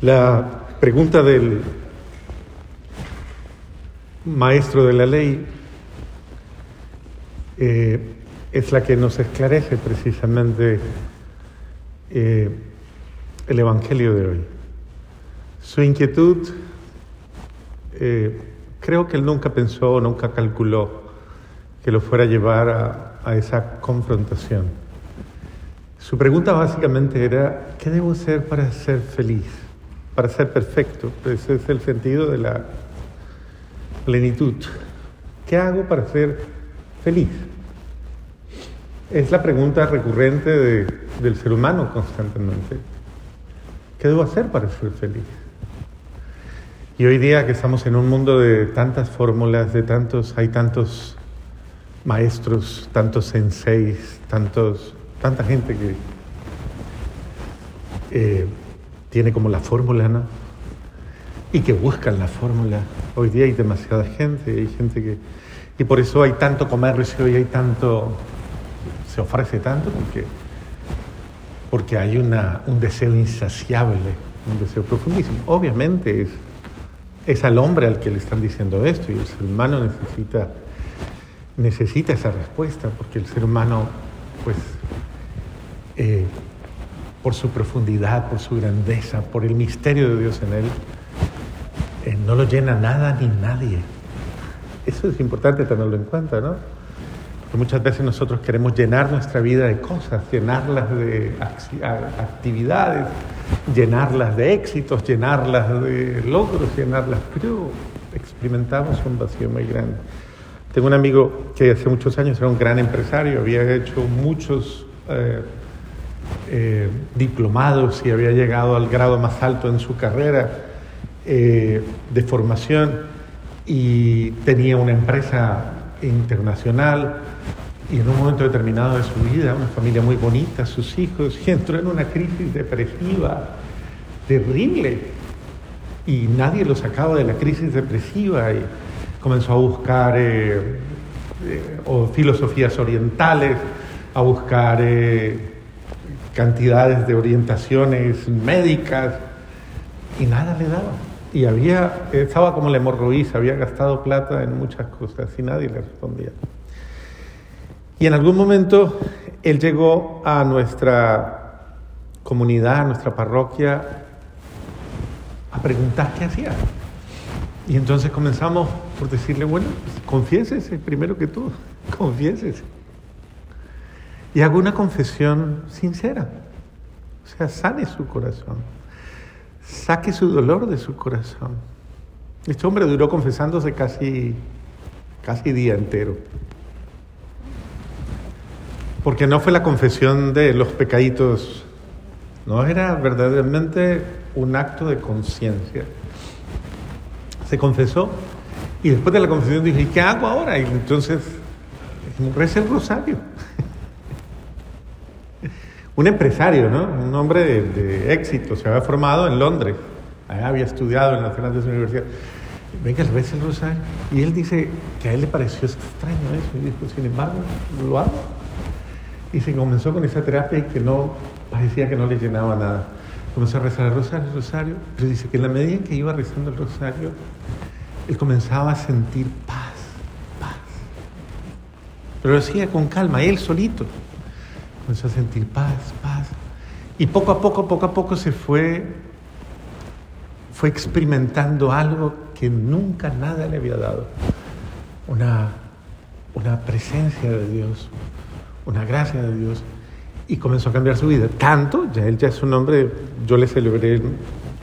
La pregunta del maestro de la ley eh, es la que nos esclarece precisamente eh, el Evangelio de hoy. Su inquietud, eh, creo que él nunca pensó, nunca calculó que lo fuera a llevar a, a esa confrontación. Su pregunta básicamente era, ¿qué debo hacer para ser feliz? Para ser perfecto. Ese es el sentido de la plenitud. ¿Qué hago para ser feliz? Es la pregunta recurrente de, del ser humano constantemente. ¿Qué debo hacer para ser feliz? Y hoy día que estamos en un mundo de tantas fórmulas, de tantos, hay tantos maestros, tantos senseis, tantos, tanta gente que eh, tiene como la fórmula, ¿no? Y que buscan la fórmula. Hoy día hay demasiada gente, hay gente que... Y por eso hay tanto comercio y hay tanto... Se ofrece tanto porque, porque hay una, un deseo insaciable, un deseo profundísimo. Obviamente es, es al hombre al que le están diciendo esto y el ser humano necesita, necesita esa respuesta porque el ser humano, pues, eh, por su profundidad, por su grandeza, por el misterio de Dios en él, eh, no lo llena nada ni nadie. Eso es importante tenerlo en cuenta, ¿no? Porque muchas veces nosotros queremos llenar nuestra vida de cosas, llenarlas de actividades, llenarlas de éxitos, llenarlas de logros, llenarlas, pero experimentamos un vacío muy grande. Tengo un amigo que hace muchos años era un gran empresario, había hecho muchos eh, eh, diplomados y había llegado al grado más alto en su carrera eh, de formación y tenía una empresa internacional y en un momento determinado de su vida, una familia muy bonita, sus hijos, y entró en una crisis depresiva terrible y nadie lo sacaba de la crisis depresiva y comenzó a buscar eh, eh, filosofías orientales, a buscar cantidades de orientaciones médicas y nada le daba. Y había, estaba como la hemorroísa, había gastado plata en muchas cosas y nadie le respondía. Y en algún momento él llegó a nuestra comunidad, a nuestra parroquia, a preguntar qué hacía. Y entonces comenzamos por decirle, bueno, pues, confiésese primero que todo, confiésese. Y hago una confesión sincera. O sea, sane su corazón. Saque su dolor de su corazón. Este hombre duró confesándose casi, casi día entero. Porque no fue la confesión de los pecaditos, no era verdaderamente un acto de conciencia. Se confesó y después de la confesión dije, ¿y qué hago ahora? Y entonces, reza el rosario. Un empresario, ¿no? Un hombre de, éxito, se había formado en Londres, había estudiado en las grandes universidades. Venga, el rosario. Y él dice que a él le pareció extraño eso. Y dijo, sin embargo, lo hago. Y se comenzó con esa terapia y que no, parecía que no le llenaba nada. Comenzó a rezar el rosario, el rosario, pero dice que en la medida en que iba rezando el rosario, él comenzaba a sentir paz, paz. Pero lo hacía con calma, él solito. Comenzó a sentir paz, paz. Y poco a poco, poco a poco se fue, fue experimentando algo que nunca nada le había dado. Una, una presencia de Dios, una gracia de Dios. Y comenzó a cambiar su vida. Tanto, ya él ya es un hombre, yo le celebré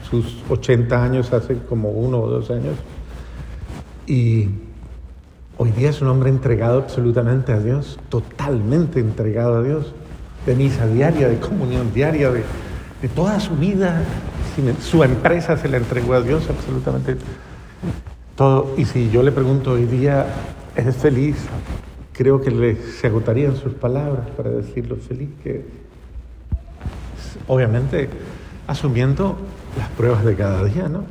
sus 80 años hace como uno o dos años. Y hoy día es un hombre entregado absolutamente a Dios, totalmente entregado a Dios, de misa diaria, de comunión diaria, de, de toda su vida. Su empresa se le entregó a Dios absolutamente todo. Y si yo le pregunto hoy día, ¿es feliz? Creo que le, se agotarían sus palabras para decir lo feliz que. Obviamente asumiendo las pruebas de cada día, ¿no?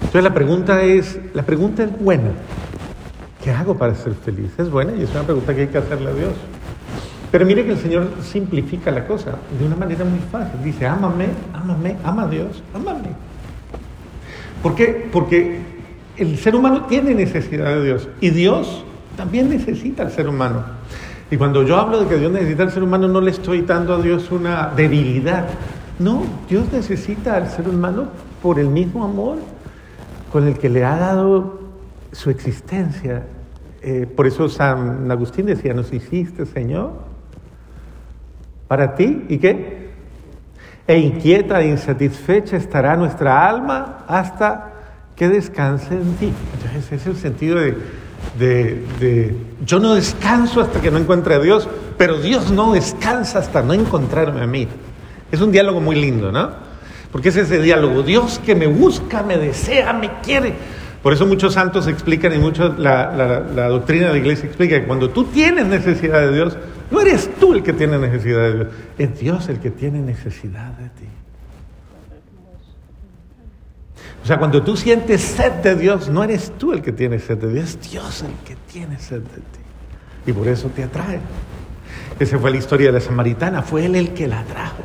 Entonces la pregunta es, la pregunta es buena. ¿Qué hago para ser feliz? Es buena y es una pregunta que hay que hacerle a Dios. Pero mire que el Señor simplifica la cosa de una manera muy fácil. Dice, ámame, ámame, ama a Dios, ámame. ¿Por qué? Porque el ser humano tiene necesidad de Dios y Dios también necesita al ser humano. Y cuando yo hablo de que Dios necesita al ser humano, no le estoy dando a Dios una debilidad. No, Dios necesita al ser humano por el mismo amor con el que le ha dado su existencia. Eh, por eso San Agustín decía, nos hiciste, Señor, para ti. ¿Y qué? E inquieta e insatisfecha estará nuestra alma hasta que descanse en ti. Ese es el sentido de, de, yo no descanso hasta que no encuentre a Dios, pero Dios no descansa hasta no encontrarme a mí. Es un diálogo muy lindo, ¿no? Porque es ese diálogo, Dios que me busca, me desea, me quiere. Por eso muchos santos explican y mucho la, la doctrina de la iglesia explica que cuando tú tienes necesidad de Dios, no eres tú el que tiene necesidad de Dios, es Dios el que tiene necesidad de ti. O sea, cuando tú sientes sed de Dios, no eres tú el que tiene sed de Dios, es Dios el que tiene sed de ti. Y por eso te atrae. Esa fue la historia de la samaritana, fue él el que la trajo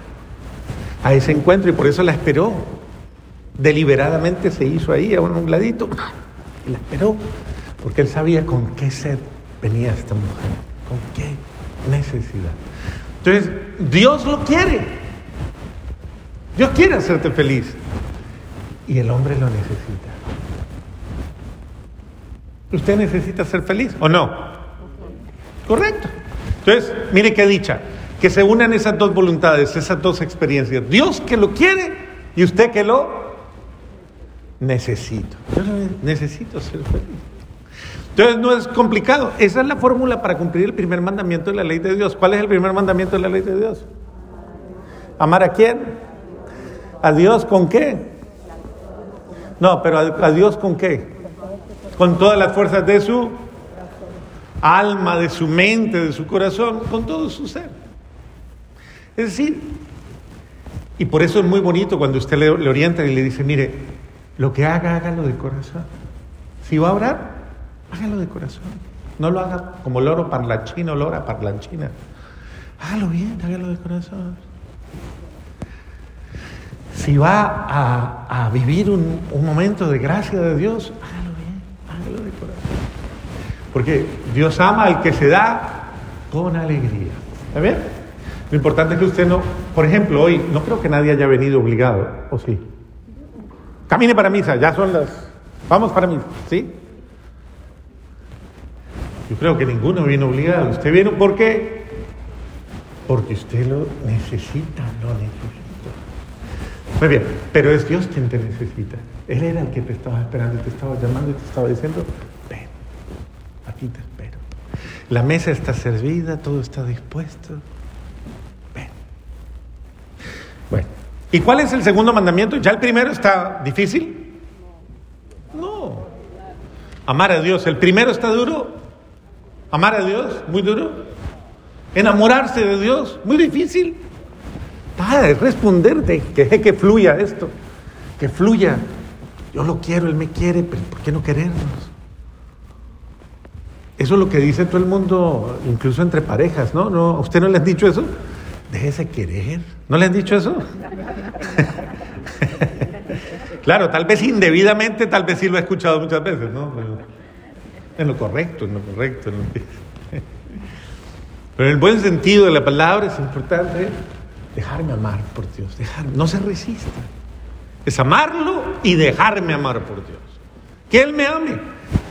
a ese encuentro y por eso la esperó. Deliberadamente se hizo ahí a un ladito y la esperó, porque él sabía con qué sed venía esta mujer, con qué necesidad. Entonces, Dios lo quiere. Dios quiere hacerte feliz. Y el hombre lo necesita. ¿Usted necesita ser feliz o no? Correcto. Entonces, mire qué dicha. Que se unan esas dos voluntades, esas dos experiencias. Dios que lo quiere y usted que lo necesita. Yo necesito ser feliz. Entonces no es complicado. Esa es la fórmula para cumplir el primer mandamiento de la ley de Dios. ¿Cuál es el primer mandamiento de la ley de Dios? ¿Amar a quién? ¿A Dios con qué? No, pero a, Dios con qué? Con todas las fuerzas de su alma, de su mente, de su corazón, con todo su ser. Es decir, y por eso es muy bonito cuando usted le, le orienta y le dice, mire, lo que haga, hágalo de corazón. Si va a orar, Hágalo de corazón. No lo haga como loro parlanchino, lora parlanchina. Hágalo bien, hágalo de corazón. Si va a, vivir un, momento de gracia de Dios, hágalo bien, hágalo de corazón. Porque Dios ama al que se da con alegría. ¿Está bien? Lo importante es que usted no, por ejemplo, hoy no creo que nadie haya venido obligado, ¿o sí? Camine para misa, ya son las... Vamos para misa, ¿sí? Yo creo que ninguno viene obligado. Usted viene, ¿por qué? Porque usted lo necesita, lo necesita. Muy bien, pero es Dios quien te necesita. Él era el que te estaba esperando, te estaba llamando y te estaba diciendo, ven, aquí te espero. La mesa está servida, todo está dispuesto. Ven. Bueno, ¿y cuál es el segundo mandamiento? ¿Ya el primero está difícil? No. Amar a Dios. ¿El primero está duro? Amar a Dios, muy duro. Enamorarse de Dios, muy difícil. Es responderte, que deje que fluya esto, que fluya. Yo lo quiero, Él me quiere, pero ¿por qué no querernos? Eso es lo que dice todo el mundo, incluso entre parejas, ¿no? ¿No? ¿Usted no le han dicho eso? Déjese querer. ¿No le han dicho eso? claro, tal vez indebidamente, tal vez sí lo he escuchado muchas veces, ¿no? En lo correcto, en lo correcto. Pero en el buen sentido de la palabra es importante dejarme amar por Dios, dejar, no se resista. Es amarlo y dejarme amar por Dios. Que Él me ame.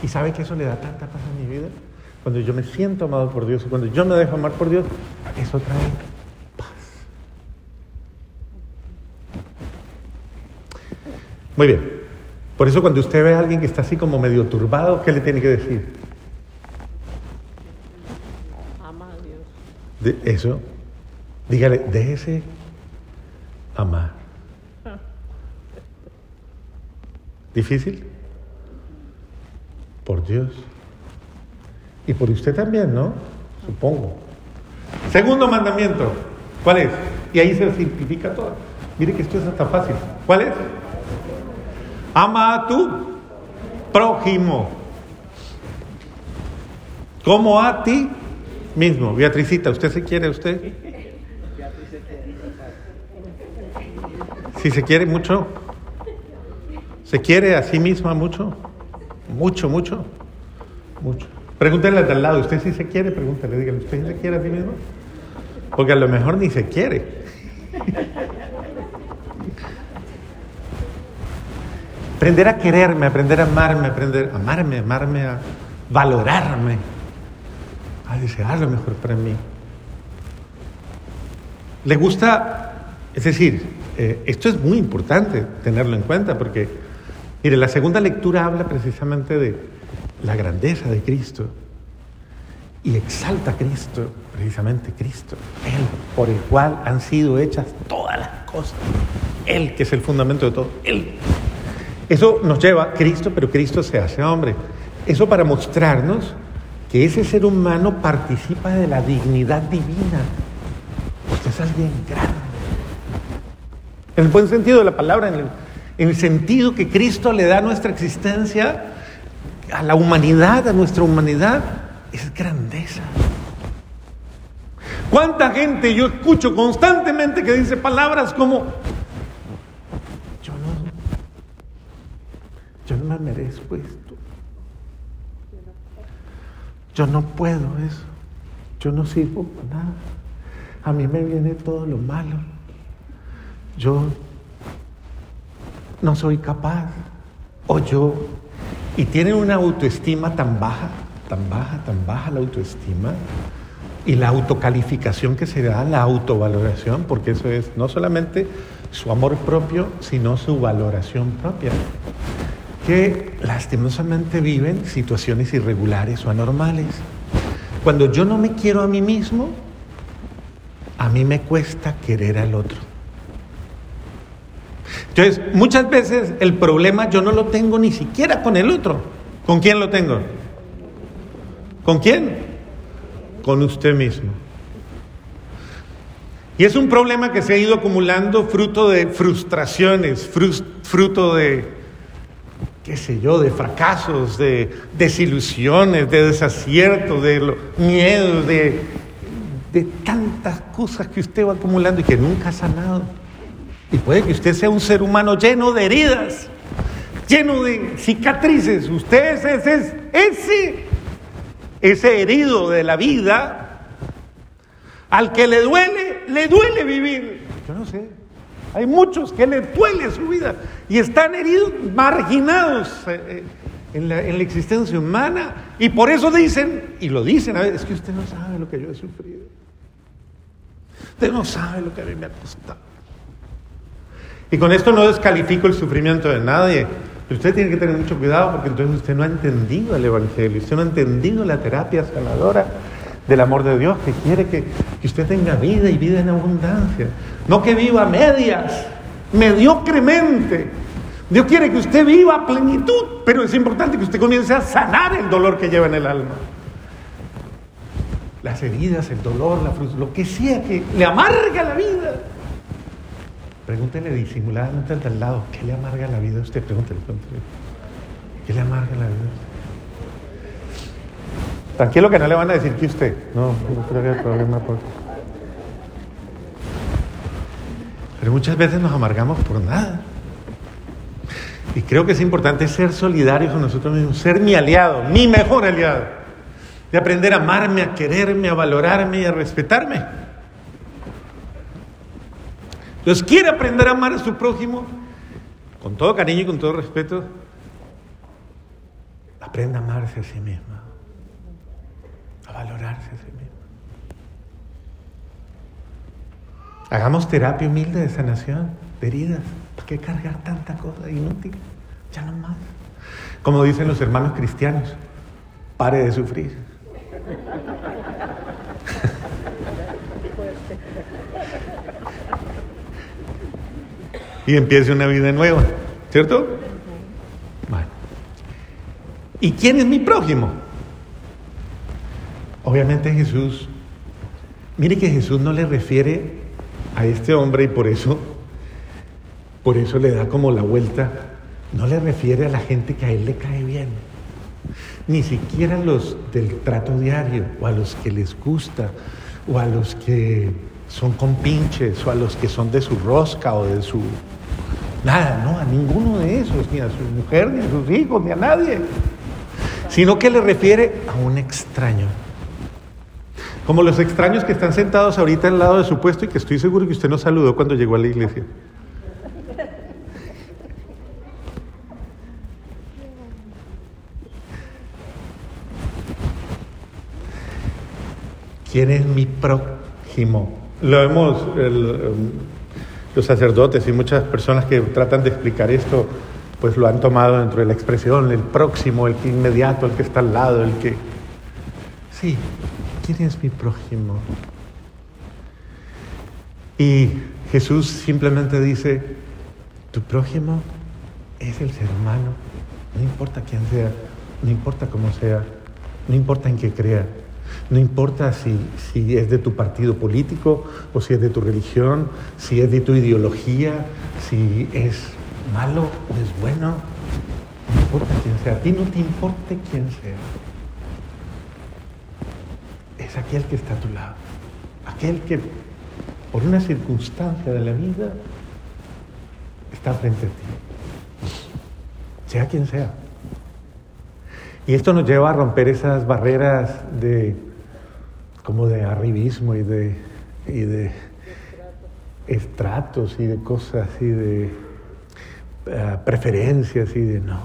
Y sabe que eso le da tanta paz a mi vida. Cuando yo me siento amado por Dios y cuando yo me dejo amar por Dios, eso trae paz. Muy bien. Por eso cuando usted ve a alguien que está así como medio turbado, ¿qué le tiene que decir? Ama a Dios. De eso, dígale, déjese amar. ¿Difícil? Por Dios. Y por usted también, ¿no? Supongo. Segundo mandamiento, ¿cuál es? Y ahí se simplifica todo. Mire que esto es hasta fácil. ¿Cuál es? Ama a tu prójimo como a ti mismo. Beatricita, ¿usted se quiere usted? Si se quiere mucho, ¿se quiere a sí misma mucho? Mucho, mucho, mucho. Pregúntele al lado, ¿usted sí se quiere? Pregúntele, dígale, ¿usted se quiere a sí mismo? Porque a lo mejor ni se quiere. Aprender a quererme, aprender a amarme, aprender a amarme, amarme, a valorarme, a desear lo mejor para mí. ¿Le gusta? Es decir, eh, esto es muy importante tenerlo en cuenta porque, mire, la segunda lectura habla precisamente de la grandeza de Cristo y exalta a Cristo, precisamente Cristo, Él por el cual han sido hechas todas las cosas, Él que es el fundamento de todo, Él. Eso nos lleva a Cristo, pero Cristo se hace hombre. Eso para mostrarnos que ese ser humano participa de la dignidad divina. Usted es alguien grande. En el buen sentido de la palabra, en el, el sentido que Cristo le da a nuestra existencia, a la humanidad, a nuestra humanidad, es grandeza. ¿Cuánta gente yo escucho constantemente que dice palabras como, yo no, no me merezco esto, yo no puedo eso, yo no sirvo para nada, a mí me viene todo lo malo, yo no soy capaz, o yo, y tienen una autoestima tan baja, tan baja, tan baja la autoestima, y la autocalificación que se da, la autovaloración, porque eso es no solamente su amor propio, sino su valoración propia, que lastimosamente viven situaciones irregulares o anormales. Cuando yo no me quiero a mí mismo, a mí me cuesta querer al otro. Entonces, muchas veces el problema yo no lo tengo ni siquiera con el otro. ¿Con quién lo tengo? ¿Con quién? con usted mismo. Y es un problema que se ha ido acumulando fruto de frustraciones, fruto de, qué sé yo, de fracasos, de desilusiones, de desaciertos, de miedos, de, tantas cosas que usted va acumulando y que nunca ha sanado. Y puede que usted sea un ser humano lleno de heridas, lleno de cicatrices. Usted es ese, ese ese herido de la vida, al que le duele, le duele vivir. Yo no sé. Hay muchos que le duele su vida y están heridos, marginados eh, eh, en la, en la existencia humana. Y por eso dicen, y lo dicen a veces, es que usted no sabe lo que yo he sufrido. Usted no sabe lo que a mí me ha costado. Y con esto no descalifico el sufrimiento de nadie. Usted tiene que tener mucho cuidado porque entonces usted no ha entendido el Evangelio, usted no ha entendido la terapia sanadora del amor de Dios que quiere que, usted tenga vida y vida en abundancia. No que viva medias, mediocremente. Dios quiere que usted viva a plenitud, pero es importante que usted comience a sanar el dolor que lleva en el alma. Las heridas, el dolor, la frustración, lo que sea que le amarga la vida. Pregúntele disimuladamente al lado, ¿qué le amarga la vida a usted? Pregúntele, pregúntele. ¿Qué le amarga la vida a usted? Tranquilo que no le van a decir que usted. No, no creo que haya problema por... Pero muchas veces nos amargamos por nada. Y creo que es importante ser solidarios con nosotros mismos, ser mi aliado, mi mejor aliado. De aprender a amarme, a quererme, a valorarme y a respetarme. Entonces, quiere aprender a amar a su prójimo con todo cariño y con todo respeto. Aprenda a amarse a sí misma, valorarse a sí misma. Hagamos terapia humilde de sanación de heridas. ¿Para qué cargar tanta cosa inútil? Ya no más. Como dicen los hermanos cristianos, pare de sufrir. y empiece una vida nueva, ¿cierto? Bueno. ¿Y quién es mi prójimo? Obviamente Jesús. Mire que Jesús no le refiere a este hombre y por eso, por eso le da como la vuelta. No le refiere a la gente que a él le cae bien. ni siquiera los del trato diario, o a los que les gusta, o a los que son compinches, o a los que son de su rosca o de su... Nada, no, a ninguno de esos, ni a su mujer, ni a sus hijos, ni a nadie. Sino que le refiere a un extraño. Como los extraños que están sentados ahorita al lado de su puesto y que estoy seguro que usted no saludó cuando llegó a la iglesia. ¿Quién es mi prójimo? Lo hemos, el, los sacerdotes y muchas personas que tratan de explicar esto, pues lo han tomado dentro de la expresión, el próximo, el que inmediato, el que está al lado, el que... Sí, ¿quién es mi prójimo? Y Jesús simplemente dice, tu prójimo es el ser humano, no importa quién sea, no importa cómo sea, no importa en qué crea. No importa si, si, es de tu partido político o si es de tu religión, si es de tu ideología, si es malo o es bueno. No importa quién sea. A ti no te importe quién sea. Es aquel que está a tu lado. Aquel que por una circunstancia de la vida está frente a ti. Sea quien sea. Y esto nos lleva a romper esas barreras de como de arribismo y de, y de estratos y de cosas y de uh, preferencias y de no.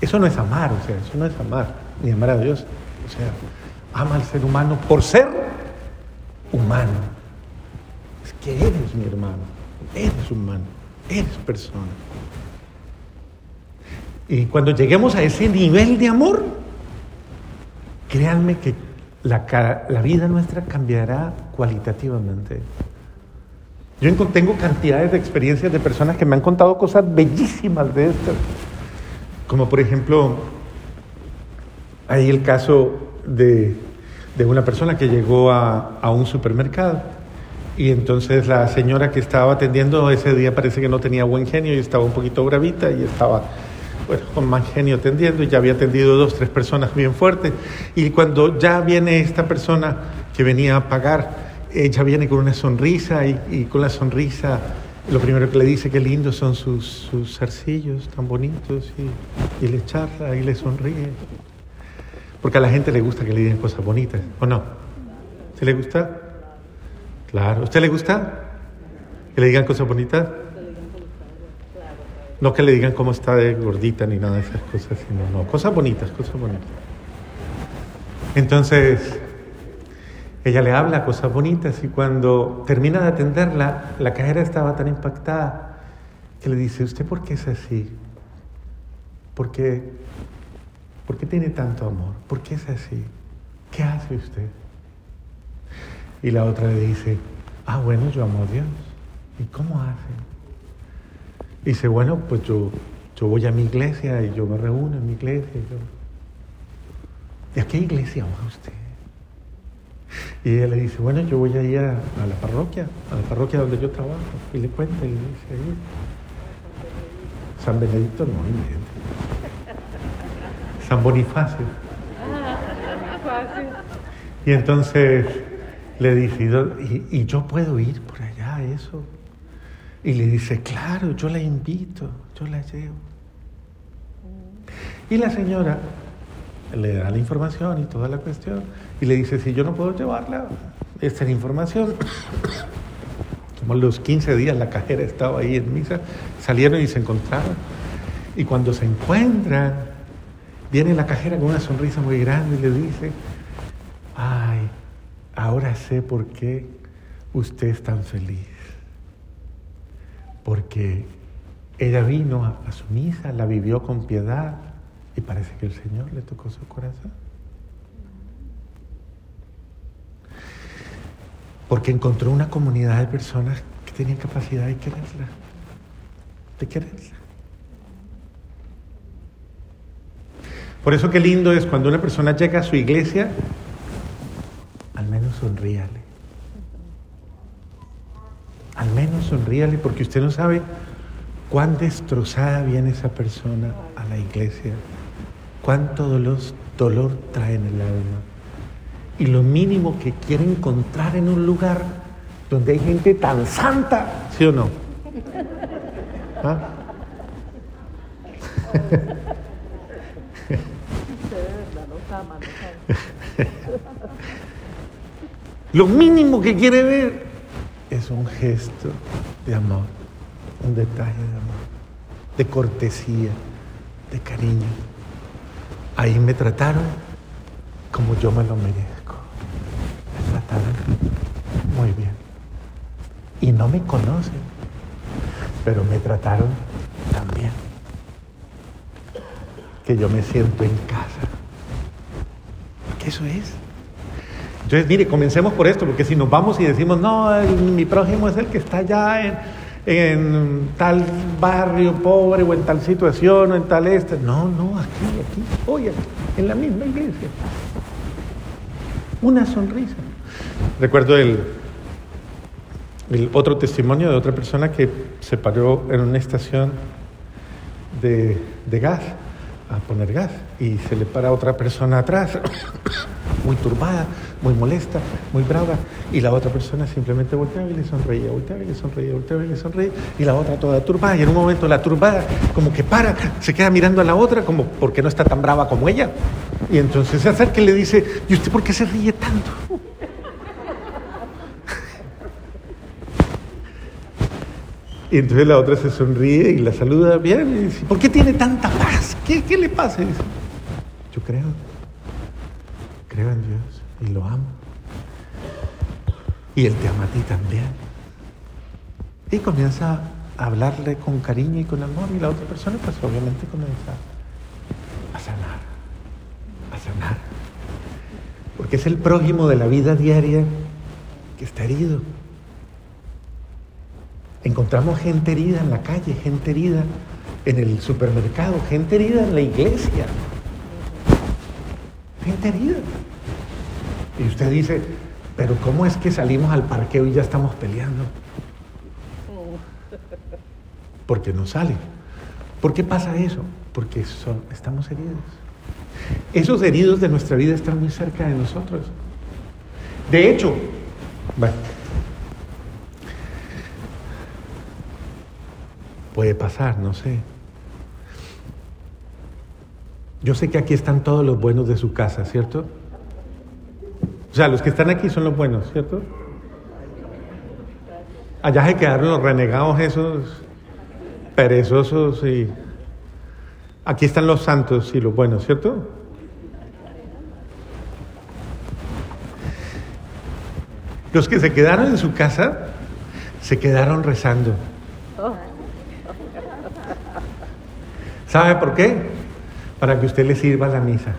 Eso no es amar, o sea, eso no es amar, ni amar a Dios. O sea, ama al ser humano por ser humano. Es que eres mi hermano, eres humano, eres persona. Y cuando lleguemos a ese nivel de amor, créanme que la, la vida nuestra cambiará cualitativamente. Yo tengo cantidades de experiencias de personas que me han contado cosas bellísimas de estas. Como por ejemplo, hay el caso de, de una persona que llegó a, a, un supermercado y entonces la señora que estaba atendiendo ese día parece que no tenía buen genio y estaba un poquito bravita y estaba bueno, con más genio atendiendo y ya había atendido dos, tres personas bien fuertes. Y cuando ya viene esta persona que venía a pagar, ella viene con una sonrisa y, con la sonrisa lo primero que le dice que lindo son sus, sus zarcillos tan bonitos y, y, le charla y le sonríe. Porque a la gente le gusta que le digan cosas bonitas, ¿o no? ¿Se le gusta? Claro. ¿A usted le gusta que le digan cosas bonitas? No que le digan cómo está de gordita ni nada de esas cosas, sino no, cosas bonitas, cosas bonitas. Entonces, ella le habla cosas bonitas y cuando termina de atenderla, la cajera estaba tan impactada que le dice, ¿usted por qué es así? ¿Por qué, ¿Por qué tiene tanto amor? ¿Por qué es así? ¿Qué hace usted? Y la otra le dice, ah, bueno, yo amo a Dios. ¿Y cómo hace? dice, bueno, pues yo, yo voy a mi iglesia y yo me reúno en mi iglesia. Y, yo... ¿Y a qué iglesia va usted? Y ella le dice, bueno, yo voy a ir a, la parroquia, a la parroquia donde yo trabajo. Y le cuenta y le dice, ahí, San Benedicto no, San Bonifacio. Y entonces le dice, ¿y, yo puedo ir por allá, eso? Y le dice, claro, yo la invito, yo la llevo. Y la señora le da la información y toda la cuestión. Y le dice, si yo no puedo llevarla, esta es la información. Como los 15 días la cajera estaba ahí en misa, salieron y se encontraron. Y cuando se encuentran, viene la cajera con una sonrisa muy grande y le dice, ay, ahora sé por qué usted es tan feliz porque ella vino a, su misa, la vivió con piedad y parece que el Señor le tocó su corazón. Porque encontró una comunidad de personas que tenían capacidad de quererla, de quererla. Por eso qué lindo es cuando una persona llega a su iglesia, al menos sonríale. Al menos sonríale porque usted no sabe cuán destrozada viene esa persona a la iglesia, cuánto dolor, dolor trae en el alma. Y lo mínimo que quiere encontrar en un lugar donde hay gente tan santa, ¿sí o no? ¿Ah? Lo mínimo que quiere ver es un gesto de amor, un detalle de amor, de cortesía, de cariño. Ahí me trataron como yo me lo merezco. Me trataron muy bien. Y no me conocen, pero me trataron también. Que yo me siento en casa. ¿Qué eso es. Entonces, mire, comencemos por esto, porque si nos vamos y decimos, no, mi prójimo es el que está allá en, tal barrio pobre o en tal situación o en tal este. No, no, aquí, aquí, hoy, aquí, en la misma iglesia. Una sonrisa. Recuerdo el, el otro testimonio de otra persona que se paró en una estación de gas a poner gas y se le para otra persona atrás, muy turbada, muy molesta, muy brava, y la otra persona simplemente volteaba y le sonreía, volteaba y le sonreía, volteaba y le sonreía, y la otra toda turbada, y en un momento la turbada como que para, se queda mirando a la otra como porque no está tan brava como ella, y entonces se acerca y le dice, ¿y usted por qué se ríe tanto? Y entonces la otra se sonríe y la saluda bien y dice, ¿por qué tiene tanta paz? ¿Qué, qué le pasa? Dice, yo creo, creo en Dios y lo amo. Y Él te ama a ti también. Y comienza a hablarle con cariño y con amor y la otra persona pues obviamente comienza a sanar, a sanar. Porque es el prójimo de la vida diaria que está herido. Encontramos gente herida en la calle, gente herida en el supermercado, gente herida en la iglesia. Gente herida. Y usted dice, pero ¿cómo es que salimos al parqueo y ya estamos peleando? Porque no sale. ¿Por qué pasa eso? Porque son, estamos heridos. Esos heridos de nuestra vida están muy cerca de nosotros. De hecho, bueno, puede pasar, no sé. Yo sé que aquí están todos los buenos de su casa, ¿cierto? O sea, los que están aquí son los buenos, ¿cierto? Allá se quedaron los renegados esos perezosos y aquí están los santos y los buenos, ¿cierto? Los que se quedaron en su casa se quedaron rezando. ¿Sabe por qué? Para que usted le sirva la misa.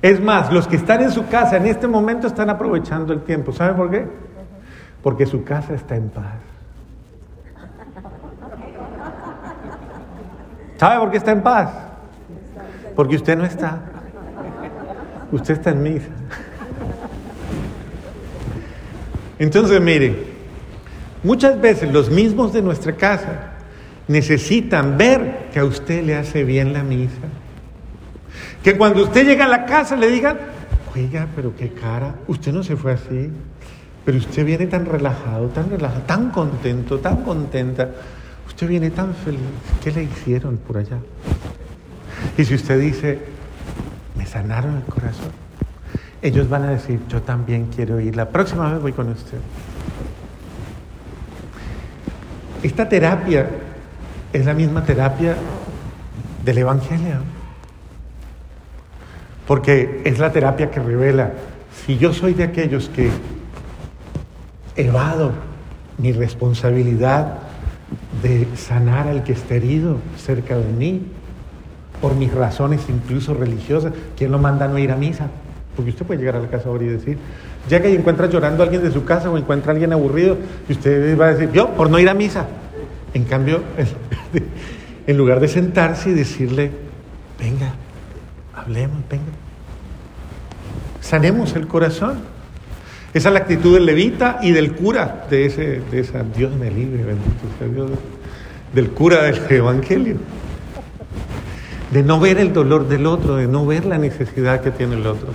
Es más, los que están en su casa en este momento están aprovechando el tiempo. ¿Sabe por qué? Porque su casa está en paz. ¿Sabe por qué está en paz? Porque usted no está. Usted está en misa. Entonces, mire, muchas veces los mismos de nuestra casa necesitan ver que a usted le hace bien la misa. Que cuando usted llega a la casa le digan, oiga, pero qué cara, usted no se fue así, pero usted viene tan relajado, tan relajado, tan contento, tan contenta, usted viene tan feliz, ¿qué le hicieron por allá? Y si usted dice, me sanaron el corazón, ellos van a decir, yo también quiero ir, la próxima vez voy con usted. Esta terapia es la misma terapia del Evangelio, porque es la terapia que revela, si yo soy de aquellos que evado mi responsabilidad de sanar al que está herido cerca de mí, por mis razones incluso religiosas, ¿quién lo manda a no ir a misa? Porque usted puede llegar a la casa ahora y decir, llega y encuentra llorando a alguien de su casa o encuentra a alguien aburrido y usted va a decir, yo, por no ir a misa. En cambio, en lugar de sentarse y decirle, venga, hablemos, venga, sanemos el corazón. Esa es la actitud del levita y del cura de ese, de esa, Dios me libre, bendito sea Dios, del cura del Evangelio. De no ver el dolor del otro, de no ver la necesidad que tiene el otro.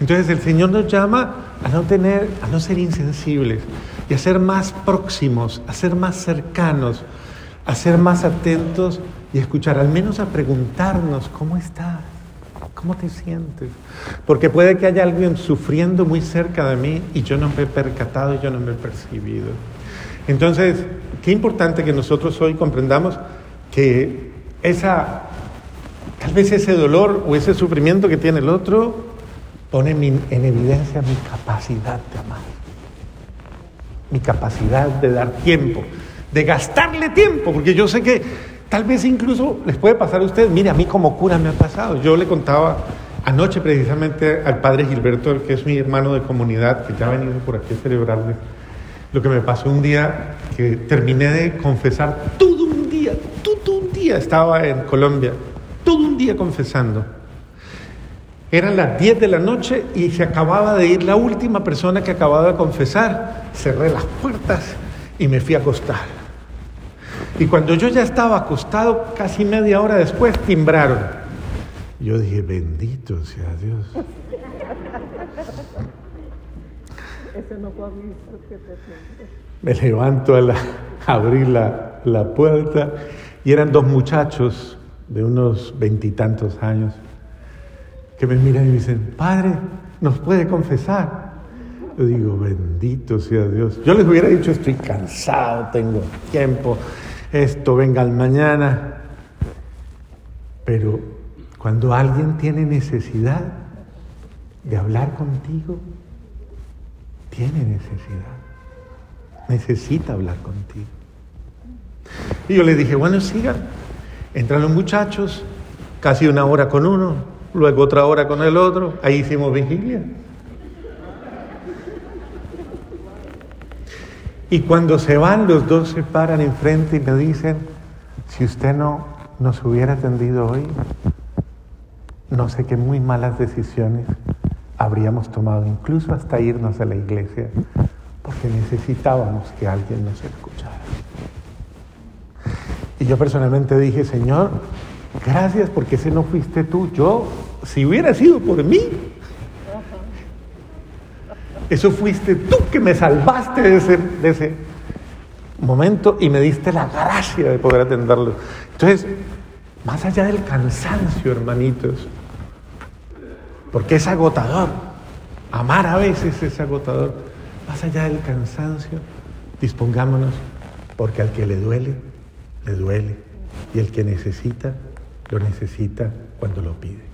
Entonces el Señor nos llama a no tener, a no ser insensibles y a ser más próximos, a ser más cercanos, a ser más atentos y a escuchar, al menos a preguntarnos, ¿cómo estás? ¿Cómo te sientes? Porque puede que haya alguien sufriendo muy cerca de mí y yo no me he percatado, yo no me he percibido. Entonces, qué importante que nosotros hoy comprendamos que esa, tal vez ese dolor o ese sufrimiento que tiene el otro pone en evidencia mi capacidad de amar, mi capacidad de dar tiempo, de gastarle tiempo, porque yo sé que Tal vez incluso les puede pasar a ustedes, mire, a mí como cura me ha pasado. Yo le contaba anoche precisamente al padre Gilberto, que es mi hermano de comunidad, que ya ha venido por aquí a celebrarle, lo que me pasó un día que terminé de confesar todo un día, todo un día estaba en Colombia, todo un día confesando. Eran las 10 de la noche y se acababa de ir la última persona que acababa de confesar. Cerré las puertas y me fui a acostar. Y cuando yo ya estaba acostado, casi media hora después, timbraron. Yo dije, bendito sea Dios. Me levanto a, abrir la, la puerta y eran dos muchachos de unos veintitantos años que me miran y me dicen, Padre, ¿nos puede confesar? Yo digo, bendito sea Dios. Yo les hubiera dicho, estoy cansado, tengo tiempo, esto venga al mañana. Pero cuando alguien tiene necesidad de hablar contigo, tiene necesidad. Necesita hablar contigo. Y yo le dije, bueno, sigan. Entran los muchachos, casi una hora con uno, luego otra hora con el otro. Ahí hicimos vigilia. Y cuando se van, los dos se paran enfrente y me dicen, si usted no nos hubiera atendido hoy, no sé qué muy malas decisiones habríamos tomado, incluso hasta irnos a la iglesia, porque necesitábamos que alguien nos escuchara. Y yo personalmente dije, Señor, gracias porque ese no fuiste tú. Yo, si hubiera sido por mí, eso fuiste tú que me salvaste de ese, de ese momento y me diste la gracia de poder atenderlo. Entonces, más allá del cansancio, hermanitos, porque es agotador, amar a veces es agotador, más allá del cansancio, dispongámonos, porque al que le duele, le duele, y el que necesita, lo necesita cuando lo pide.